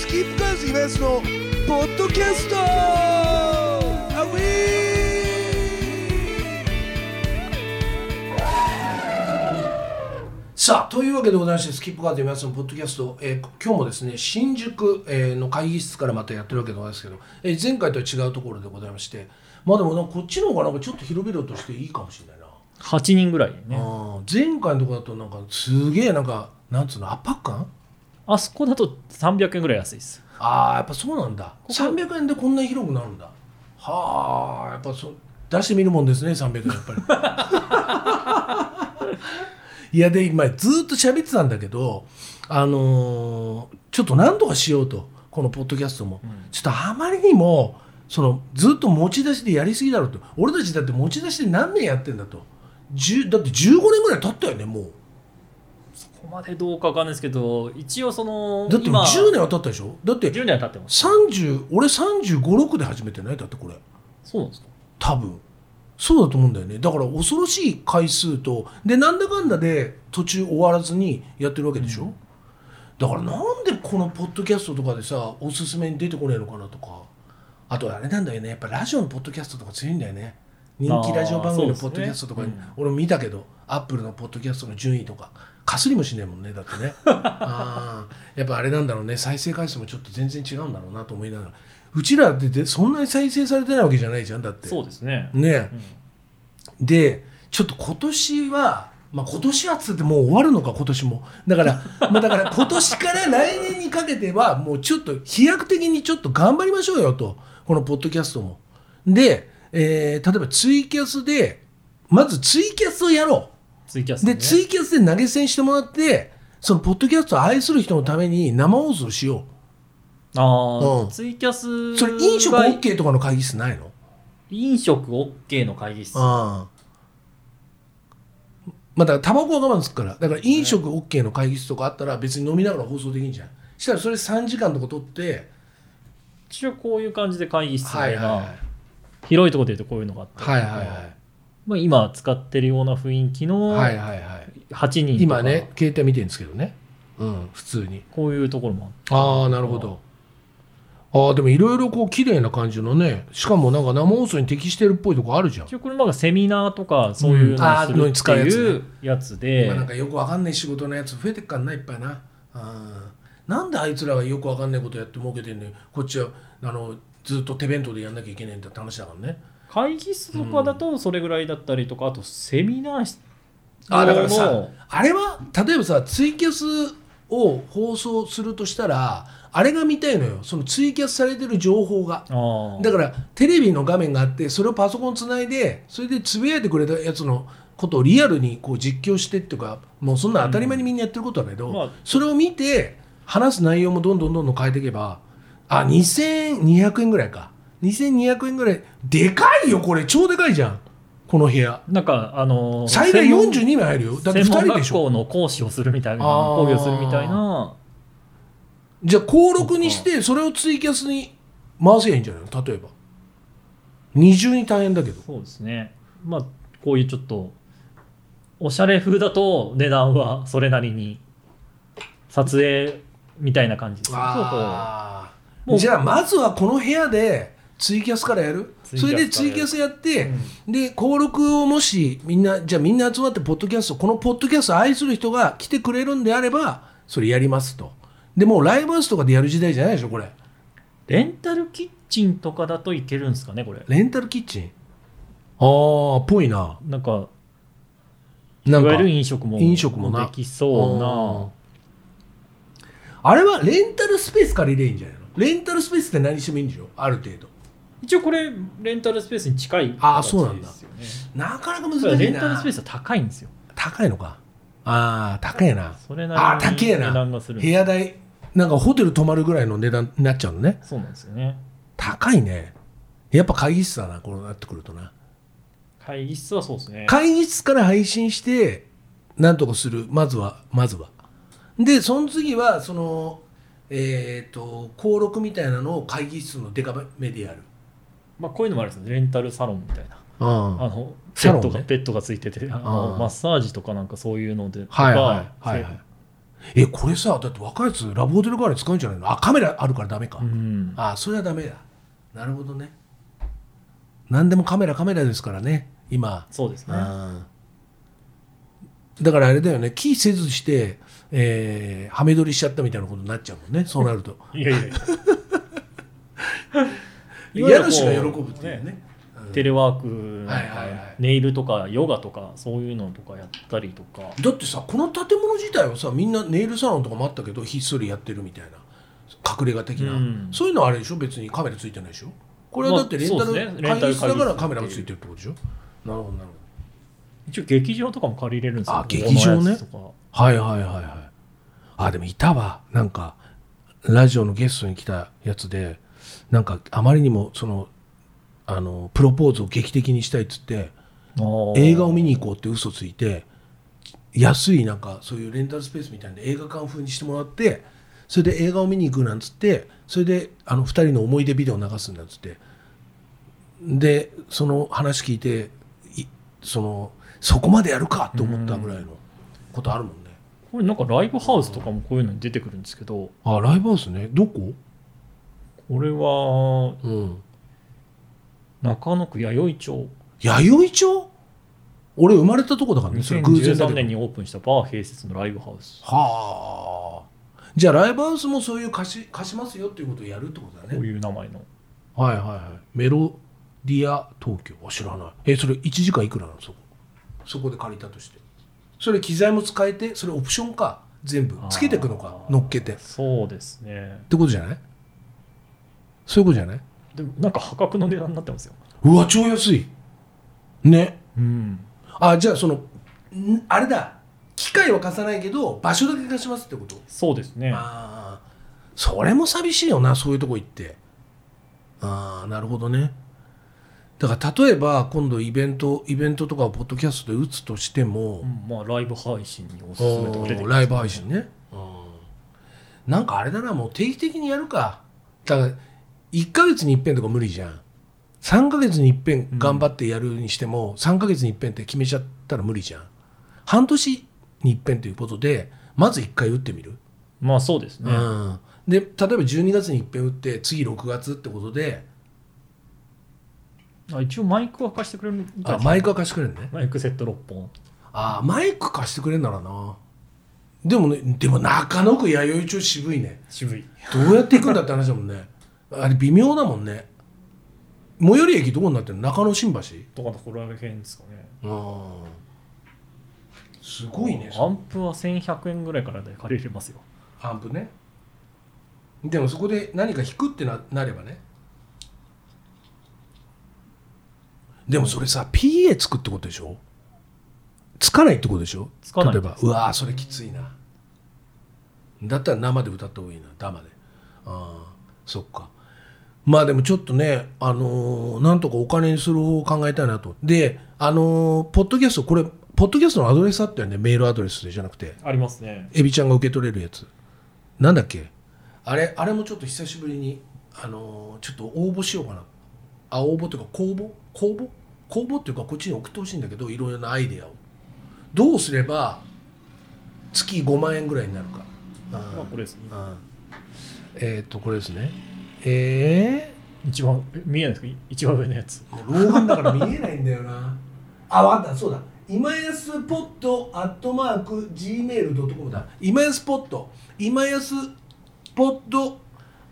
スキップカーズイベントのポッドキャスト。アウさあというわけでございましてスキップカーズイベントのポッドキャスト、えー今日もですね新宿、えーの会議室からまたやってるわけでございますけど、えー前回とは違うところでございましてまあでもなんかこっちの方がなんかちょっと広々としていいかもしれないな。8人ぐらいね。前回のところだとなんかすげえなんかなんつうの圧迫感？あそこだと300円ぐらい安いです。ああやっぱそうなんだ。こ300円でこんなに広くなるんだ。はあやっぱそう出してみるもんですね300円やっぱり。いやで今ずっと喋ってたんだけどあのーちょっと何とかしようとこのポッドキャストも、ちょっとあまりにもそのずっと持ち出しでやりすぎだろうと。俺たちだって持ち出しで何年やってんだと。10だって15年ぐらい経ったよねもう。そこまでどうかわかんないですけど一応そのだって今10年は経ったでしょ？だって10年は経ってます。30俺356で始めてない？だってこれ。そうなんですか？多分。そうだと思うんだよね。だから恐ろしい回数とでなんだかんだで途中終わらずにやってるわけでしょ、だからなんでこのポッドキャストとかでさおすすめに出てこねえのかなとか。あとあれなんだよね。やっぱラジオのポッドキャストとか強いんだよね。人気ラジオ番組のポッドキャストとかに、うん。俺も見たけどアップルのポッドキャストの順位とかかすりもしねえもんねだってね。あー。やっぱあれなんだろうね。再生回数もちょっと全然違うんだろうなと思いながら。うちらってでそんなに再生されてないわけじゃないじゃんだって。そうですね。ね。え、でちょっと今年はまあ今年はっつってもう終わるのか今年も。だからまあだから 今年から来年にかけてはもうちょっと飛躍的にちょっと頑張りましょうよと。このポッドキャストも。で、えー例えばツイキャスでまずツイキャスをやろう。でツイキャスね。ツイキャスで投げ銭してもらってそのポッドキャストを愛する人のために生放送しよああ、うん。ツイキャスうそれ飲食が OK とかの会議室ないの？飲食 OK の会議室。ああまあだからタバコは我慢するから。だから飲食 OK の会議室とかあったら別に飲みながら放送できんじゃん。したらそれ3時間とか取って。一応こういう感じで会議室みたいな、はいはい広いところで言うとこういうのがあったりとかはいはいはいまあ、今使ってるような雰囲気のはいはいはい。8人とか。今ね携帯見てるんですけどね。うん普通に。こういうところもああなるほど。ああでもいろいろこう綺麗な感じのねしかもなんか生放送に適してるっぽいとこあるじゃん。一応これなんかセミナーとかそういうののをすに使うやつねるっていうやつで、今なんかよくわかんない仕事のやつ増えてっからないっぱいな。あー。なんであいつらがよくわかんないことやって儲けてんのよ。こっちはあのずっと手弁当でやんなきゃいけないんだって話だからね会議室とかだとそれぐらいだったりとか、あとセミナー室あだからさの。あれは例えばさツイキャスを放送するとしたらあれが見たいのよ。そのツイキャスされてる情報が。だからテレビの画面があってそれをパソコンつないでそれでつぶやいてくれたやつのことをリアルにこう実況してっていうかもうそんな当たり前にみんなやってることだけど、うん。まあ。それを見て話す内容もどんどんどんどん変えていけばあ2200円ぐらいか2200円ぐらい。でかいよこれ。超でかいじゃん。この部屋。なんかあのー最大専門42名入るよ。だって2専門人でしょ。学校の講師をするみたいな講義をするみたいな。じゃあ登録にしてそれをツイキャスに回せばいいんじゃないの？例えば。二重に大変だけど。そうですね。まあこういうちょっとおしゃれ風だと値段はそれなりに撮影みたいな感じでするとこうあもうーじゃあまずはこの部屋でツイキャスからやる？それでツイキャスやって、で登録をもしみんなじゃあみんな集まってポッドキャストこのポッドキャストを愛する人が来てくれるんであればそれやりますと。でもうライブハウスとかでやる時代じゃないでしょこれ。レンタルキッチンとかだといけるんですかねこれ。レンタルキッチン？ああぽいな。なんかないんかわゆる飲食も飲食もな。できそうな。あれはレンタルスペース借りればいいんじゃないの？レンタルスペースって何してもいいんでしょ？ある程度一応これレンタルスペースに近いあーそうなんだ。形ですよねなかなか難しいな。レンタルスペースは高いんですよ。高いのか。ああ高いな。それなあーりに値高えな。段がする。部屋代なんかホテル泊まるぐらいの値段になっちゃうのね。そうなんですよね。高いね。やっぱ会議室だなこうなってくるとな。会議室はそうですね。会議室から配信してなんとかする。まずはまずは。でその次はそのえっ、と登録みたいなのを会議室のデカめでやるまあこういうのもあるんですよレンタルサロンみたいな。うんあのベッドがベッドがついててあのマッサージとかなんかそういうのでとかはいはいはいはい。えこれさだって若いやつラブホテル代わりに使うんじゃないの？あカメラあるからダメか、うん。あそれはダメだ。なるほどね。何でもカメラカメラですからね。今。そうですね。うんだからあれだよね。キーせずして、えー、はめ撮りしちゃったみたいなことになっちゃうもんね。そうなると。いやいやいや 家主が喜ぶっていうね。うん。テレワークはいはいはい。ネイルとかヨガとかそういうのとかやったりとか。だってさこの建物自体はさみんなネイルサロンとかもあったけどひっそりやってるみたいな隠れ家的な、うん。そういうのはあれでしょ？別にカメラついてないでしょ？これはだってレンタル会議室だからカメラがついてるってことでしょ？なるほどなるほ一応劇場とかも借りれるんですよ。あ劇場ね。はいはいはいはい。あでもいたわ。なんかラジオのゲストに来たやつでなんかあまりにもそのあのプロポーズを劇的にしたいっつって映画を見に行こうって嘘ついて安いなんかそういうレンタルスペースみたいな映画館風にしてもらってそれで映画を見に行くなんつってそれであの2人の思い出ビデオを流すんだっつって。でその話聞いていそのそこまでやるかって思ったぐらいのことあるもんね。これなんかライブハウスとかもこういうのに出てくるんですけど。あライブハウスね。どこ？これはうん。中野区弥生町。弥生町？俺生まれたとこだからねそれ偶然だ2013けど。年にオープンしたバー併設のライブハウス。はあ。じゃあライブハウスもそういう貸し貸しますよっていうことをやるってことだね。こういう名前の。はいはいはい。メロディア東京？あ知らない。えそれ1時間いくらなのそこそこで借りたとして。それ機材も使えてそれオプションか全部。つけていくのか乗っけて。っそうですね。てことじゃない？そういうことじゃない？でもなんか破格の値段になってますよ。うわ超安い。ね。うん。あじゃあそのんあれだ。機械は貸さないけど場所だけ貸しますってこと？そうですね。ああそれも寂しいよなそういうとこ行って。ああなるほどね。だから例えば今度イベントイベントとかをポッドキャストで打つとしてもう、んまあライブ配信におすすめとか出てきますライブ配信ね、うん、なんかあれだなもう定期的にやるか。だから1ヶ月に一遍とか無理じゃん。3ヶ月に一遍頑張ってやるにしても、3ヶ月に一遍って決めちゃったら無理じゃん。半年に一遍ということでまず1回打ってみる、まあそうですね、うん、で例えば12月に一遍打って次6月ってことであ一応マイクは貸してくれるあマイクは貸してくれるね。マイクセット6本。あマイク貸してくれるならな。でもねでも中野区弥生町渋いね。渋い。どうやって行くんだって話だもんねあれ微妙だもんね。最寄り駅どこになってるの？中野新橋？とかのこら辺ですかね。うんすごいね。アンプは1100円ぐらいからで借りれますよ。アンプね。でもそこで何か弾くってななればね。でもそれさ PA つくってことでしょ？つかないってことでしょ？つかない例えば。うわーそれきついな。だったら生で歌った方がいいな。生で。ああそっかまあでもちょっとねあのーなんとかお金にする方法を考えたいなと。であのーポッドキャストこれポッドキャストのアドレスあったよね？メールアドレスでじゃなくて。ありますね。エビちゃんが受け取れるやつ。なんだっけ？あれあれもちょっと久しぶりにあのーちょっと応募しようかな。あ応募というか公募？公募？公募っていうかこっちに送ってほしいんだけどいろいろなアイデアを。どうすれば月5万円ぐらいになるか。まあこれですね。うんえっ、とこれですねえ一番え見えないですか？い一番上のやつ。ー、もう老眼だから見えないんだよな。あ分かった。そうだ。今安ポットアットマーク Gmail.com だ。今安ポット。今安ポット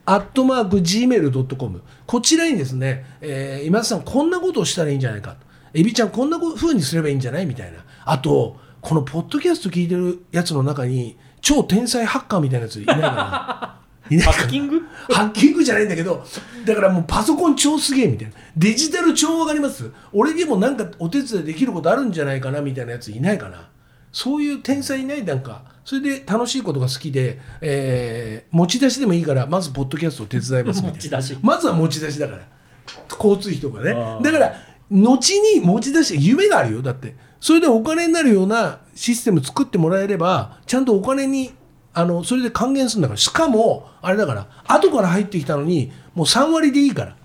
アットマーク Gmail.com こちらにですね、えー今安さんこんなことをしたらいいんじゃないか。とエビちゃんこんなふうにすればいいんじゃないみたいな。あとこのポッドキャスト聞いてるやつの中に超天才ハッカーみたいなやついないかなハッキング？ハッキングじゃないんだけどだからもうパソコン超すげえみたいな。デジタル超わかります？俺にもなんかお手伝いできることあるんじゃないかなみたいなやついないかな。そういう天才いない？なんか。それで楽しいことが好きで、えー持ち出しでもいいからまずポッドキャストを手伝いますみたいな。持ち出し。まずは持ち出しだから。交通費とかね。だから後に持ち出して夢があるよ。だって。それでお金になるようなシステム作ってもらえればちゃんとお金にあのそれで還元するんだからしかもあれだから後から入ってきたのにもう3割でいいから。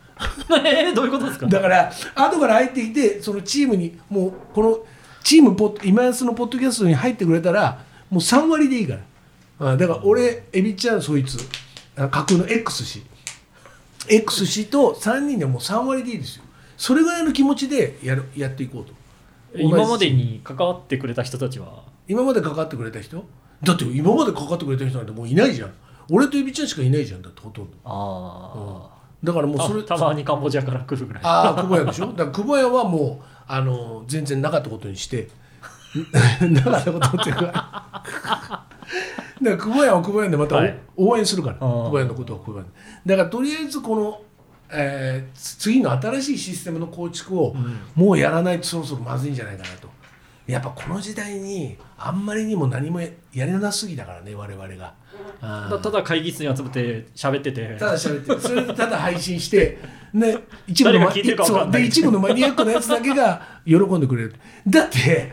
え ーどういうことですか？だから後から入ってきてそのチームにもうこのチームポッ今安のポッドキャストに入ってくれたらもう3割でいいから。あだから俺エビちゃんそいつあ架空の X 氏。X 氏と3人でもう3割でいいですよ。それぐらいの気持ちでやるやっていこうと。今までに関わってくれた人たちは？今まで関わってくれた人？だって今まで関わってくれた人なんてもういないじゃん。俺とエビちゃんしかいないじゃんだってほとんど。あだからもうあ、それたたまにカンボジアから来るぐらい。ああ久保屋でしょ？だから久保屋はもうあの全然なかったことにして。なかったことっていうか。だから久保屋は久保屋でまたお、はい。応援するから。久保屋のことは久保屋で。だからとりあえずこの、えーつ次の新しいシステムの構築をうん。もうやらないとそろそろまずいんじゃないかなとやっぱこの時代にあんまりにも何もやれなすぎだからね我々が。あーだただ会議室に集めて喋ってて。ただ喋ってるそれでただ配信して、ね、一部ので一部のマニアックなやつだけが喜んでくれる。だって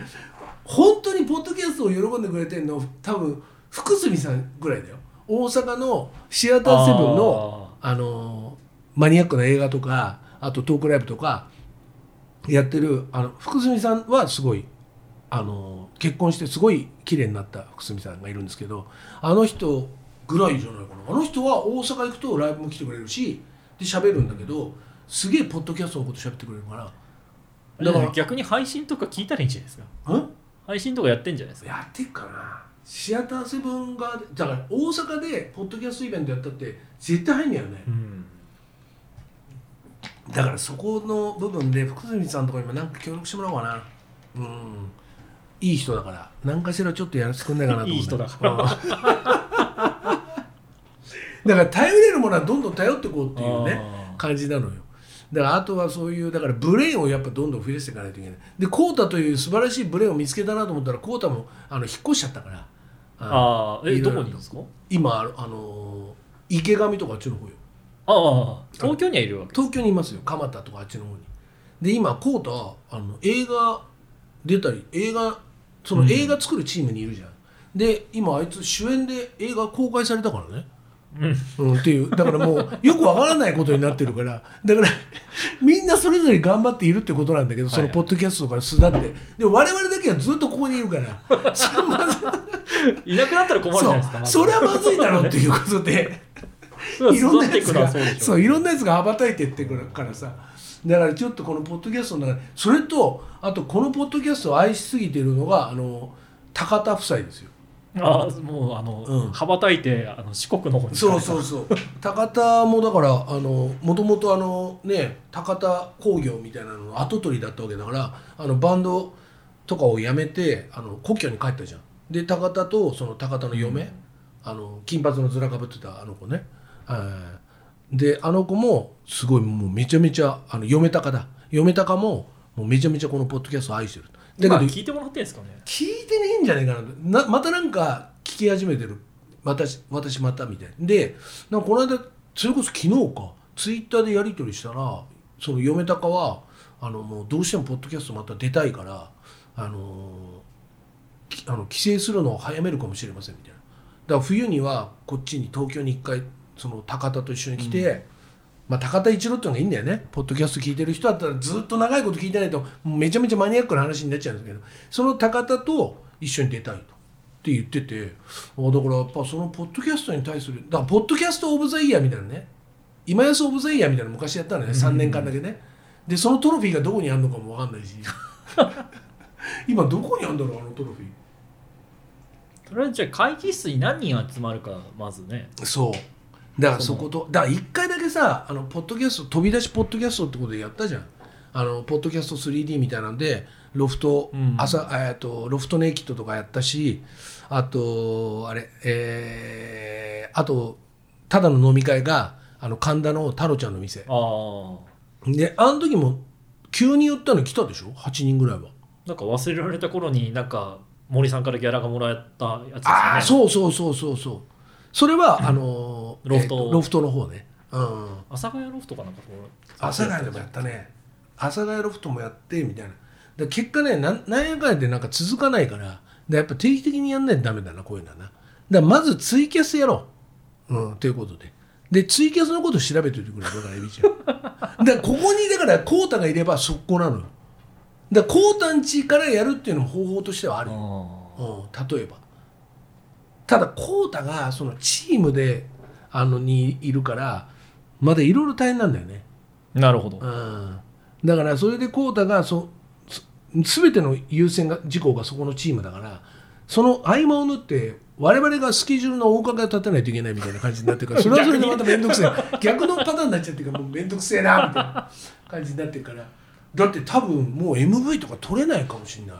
本当にポッドキャストを喜んでくれてるの多分福住さんぐらいだよ。大阪のシアターセブンのあのマニアックな映画とかあとトークライブとかやってるあの福住さんはすごいあの結婚してすごい綺麗になった福住さんがいるんですけどあの人ぐらいじゃないかな。あの人は大阪行くとライブも来てくれるしで喋るんだけどすげえポッドキャストのこと喋ってくれるから。だから逆に配信とか聞いたらいいんじゃないですか？ん配信とかやってんじゃないですか？やってっかな。シアターセブンがだから大阪でポッドキャストイベントやったって絶対入んねやよね。うん。だからそこの部分で福住さんとかにもなんか協力してもらおうかな。うんいい人だから何かしらちょっとやらせてくんないかなと思っていい人だから。うん。だから頼れるものはどんどん頼っていこうっていうね感じなのよ。だからあとはそういうだからブレーンをやっぱどんどん増やしていかないといけない。でコータという素晴らしいブレーンを見つけたなと思ったらコータもあの引っ越しちゃったから。あー。えどこにいるんですか？今あの池上とかあっちの方よ。ああ東京にはいるわけ東京にいますよ。蒲田とかあっちの方に。で今コータあの映画出たり映画その映画作るチームにいるじゃん、で今あいつ主演で映画公開されたからね。うん。うん、っていう。だからもう よくわからないことになってるから。だから みんなそれぞれ頑張っているってことなんだけどそのポッドキャストから巣立って。で我々だけはずっとここにいるから。それまずいなくなったら困るじゃないですかまず。それはまずいだろうっていうことで。いろんなやつがそういろんなやつが羽ばたいてってくるからさだからちょっとこのポッドキャストの中でそれとあとこのポッドキャストを愛しすぎてるのがあの高田夫妻ですよ。ああもうあの、うん。羽ばたいてあの四国の方に。そうそうそう。高田もだからあのもともとあのね高田工業みたいなのの跡取りだったわけだからあのバンドとかをやめてあの故郷に帰ったじゃん。で高田とその高田の嫁、あの金髪のずらかぶってたあの子ね、はいであの子もすごいもうめちゃめちゃあの嫁高だ嫁高ももうめちゃめちゃこのポッドキャストを愛してる。だけど今聞いてもらってんですかね？聞いてねえんじゃないかな。なまたなんか聞き始めてる。私私またみたいな。でなんかこの間それこそ昨日かツイッターでやり取りしたらその嫁高はあのもうどうしてもポッドキャストまた出たいからあのきあの帰省するのを早めるかもしれませんみたいな。だから冬にはこっちに東京に一回その高田と一緒に来て、まあ、高田一郎っていうのがいいんだよね。ポッドキャスト聞いてる人だったらずっと長いこと聞いてないとめちゃめちゃマニアックな話になっちゃうんですけどその高田と一緒に出たいとって言っててあだからやっぱそのポッドキャストに対するだからポッドキャスト・オブ・ザ・イヤーみたいなね今安オブ・ザ・イヤーみたいなの昔やったのね3年間だけね、でそのトロフィーがどこにあるのかも分かんないし。今どこにあるんだろうあのトロフィー。とりあえずじゃあ会議室に何人集まるかまずね。そうだからそことだから一回だけさあのポッドキャスト飛び出しポッドキャストってことでやったじゃん。あのポッドキャスト 3D みたいなんでロフト、うん。朝えーとロフトネイキッドとかやったしあとあれえーあとただの飲み会があの神田の太郎ちゃんの店。ああであの時も急に言ったの来たでしょ？8人ぐらいは。なんか忘れられた頃になんか森さんからギャラがもらったやつですよね。ああそうそうそうそうそう。それは、あのロフト。えーロフトの方ね。うん。阿佐ヶ谷ロフトかなんか阿佐ヶ谷でもやったね。阿佐ヶ谷ロフトもやってみたいな。で結果ねなんなんやかんやでなんか続かないからでやっぱ定期的にやんないとダメだなこういうのはな。だからまずツイキャスやろう。うんということで。でツイキャスのこと調べておいてくれだからエビちゃん。だからここにだからコータがいれば速攻なのよ。だからコータんちからやるっていうのも方法としてはあるよ、あうん、例えば。ただ浩太がそのチームであのにいるからまだいろいろ大変なんだよね、なるほど。うん、だからそれで浩太がそす全ての優先が事項がそこのチームだからその合間を縫って我々がスケジュールの大方を立てないといけないみたいな感じになってるから それはそれでまた面倒くせえ。逆のパターンになっちゃってるからもう面倒くせえなみたいな感じになってるから。だって多分もう MV とか取れないかもしれない。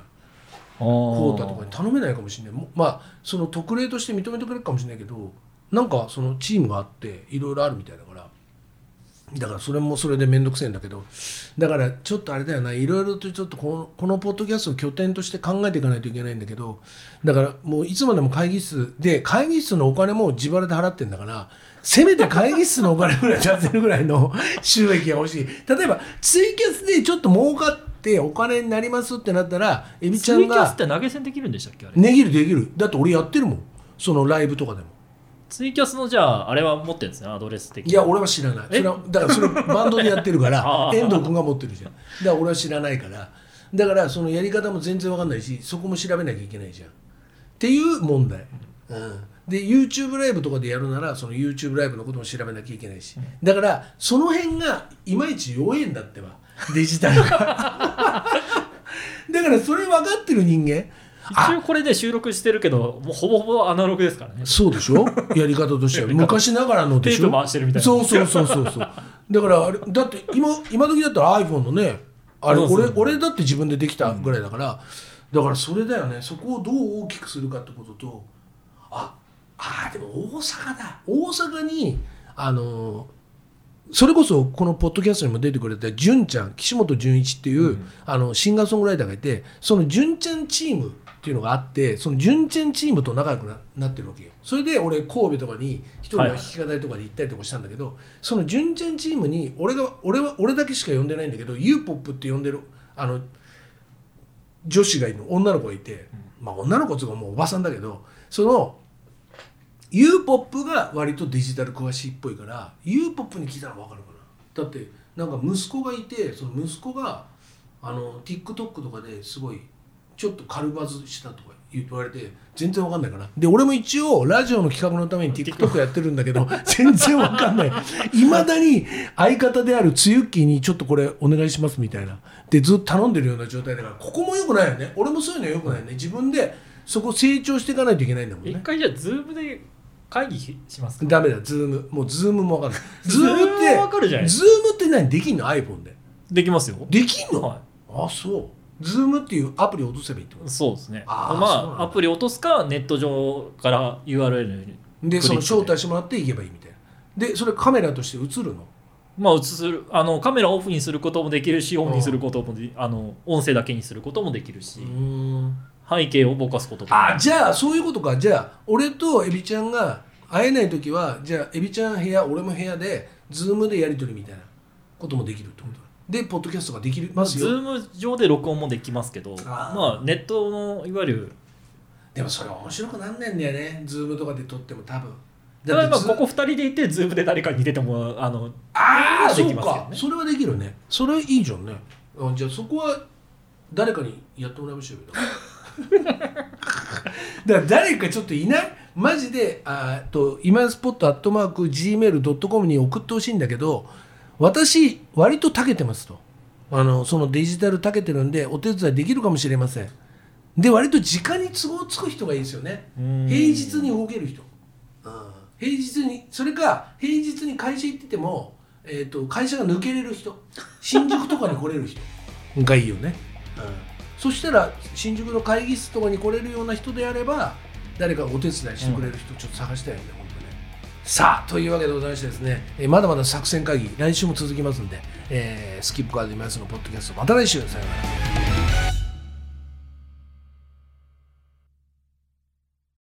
コータとかに頼めないかもしれない。もまあその特例として認めてくれるかもしれないけどなんかそのチームがあっていろいろあるみたいだから。だからそれもそれで面倒くせえんだけど。だからちょっとあれだよな。いろいろとちょっとこのこのポッドキャストを拠点として考えていかないといけないんだけど。だからもういつまでも会議室で会議室のお金も自腹で払ってんだから。せめて会議室のお金ぐらい出せるぐらいの 収益が欲しい。例えばツイキャスでちょっと儲かってお金になりますってなったらエビちゃんツイキャスがって投げ銭できるんでしたっけあれ？できるできる。だって俺やってるもん。そのライブとかでもツイキャスのじゃああれは持ってるんですねアドレス的に。いや俺は知らない。そえれはだからそれバンドでやってるから 遠藤君が持ってるじゃん。だから俺は知らないから。だからそのやり方も全然わかんないしそこも調べなきゃいけないじゃん。っていう問題、うん、で YouTube ライブとかでやるならその YouTube ライブのことも調べなきゃいけないし。だからその辺がいまいち弱いんだってば。デジタルが。だからそれ分かってる人間一応これで収録してるけどもうほぼほぼアナログですからね。そうでしょ？やり方としては。昔ながらのでしょ？テープ回してるみたいな。そうそうそうそうそう。だからあれだって今今時だったら iPhone のねあれ俺俺だって自分でできたぐらいだから、だからそれだよね。そこをどう大きくするかってこととああーでも大阪だ。大阪にあのそれこそこのポッドキャストにも出てくれた純ちゃん岸本純一っていう、あのシンガーソングライターがいてその純ちゃんチームっていうのがあってその純ちゃんチームと仲良くななってるわけよ。それで俺神戸とかに一人の弾き語りとかで行ったりとかしたんだけど、その純ちゃんチームに俺が俺は俺だけしか呼んでないんだけど u ポップって呼んでるあの女子がいるの。女の子がいて、まあ女の子っていうかもうおばさんだけどその u ポップが割とデジタル詳しいっぽいから u ポップに聞いたら分かるかな。だってなんか息子がいてその息子があの TikTok とかですごいちょっと軽バズしたとか言われて全然わかんないかなで俺も一応ラジオの企画のために TikTok やってるんだけど 全然わかんない。いまだに相方であるつゆっきーにちょっとこれお願いしますみたいな。でずっと頼んでるような状態だからここもよくないよね。俺もそういうのよくないよね。自分でそこ成長していかないといけないんだもんね。一回じゃあ Zoom で会議しますか？ダメだ。 Zoom。もう Zoom もわかんない。Zoom はわかるじゃないです Zoom って何？できんの？iPhone で。できますよ。できんの、はあそう Zoom っていうアプリ落とせばいいってこいそうですね。あーまあアプリ落とすかネット上から URL にとでその招待してもらって行けばいいみたいな。でそれカメラとして映るの？まあ映するあのカメラオフにすることもできるしオンにすることもであの音声だけにすることもできるし。背景をぼかすこととかあじゃあそういうことか。じゃあ俺とエビちゃんが会えない時はじゃあエビちゃん部屋俺も部屋で Zoom でやり取りみたいなこともできるってことだでポッドキャストができますよ。 Zoom 上で録音もできますけどまあネットのいわゆるでもそれ面白くなんないんだよね。 Zoom とかで撮っても多分。だからまあズここ2人でいて Zoom で誰かに出てもあのああできますよね。か。それはできるね。それいいじゃんね。あじゃあそこは誰かにやってもらいましょうよ。だから誰かちょっといない？マジであーと今スポットアットマーク Gmail.com に送ってほしいんだけど私割と長けてますと。あのそのデジタル長けてるんでお手伝いできるかもしれません。で割と時間に都合つく人がいいですよね。うん。平日に動ける人、うん平日にそれか平日に会社行ってても、えー、と会社が抜けれる人。新宿とかに来れる人。がいいよね、うん、そしたら新宿の会議室とかに来れるような人であれば誰かお手伝いしてくれる人ちょっと探したいよね、本当ねさあというわけでございましてですね、えーまだまだ作戦会議来週も続きますんで、えースキップカード今すのポッドキャストまた来週。さよなら。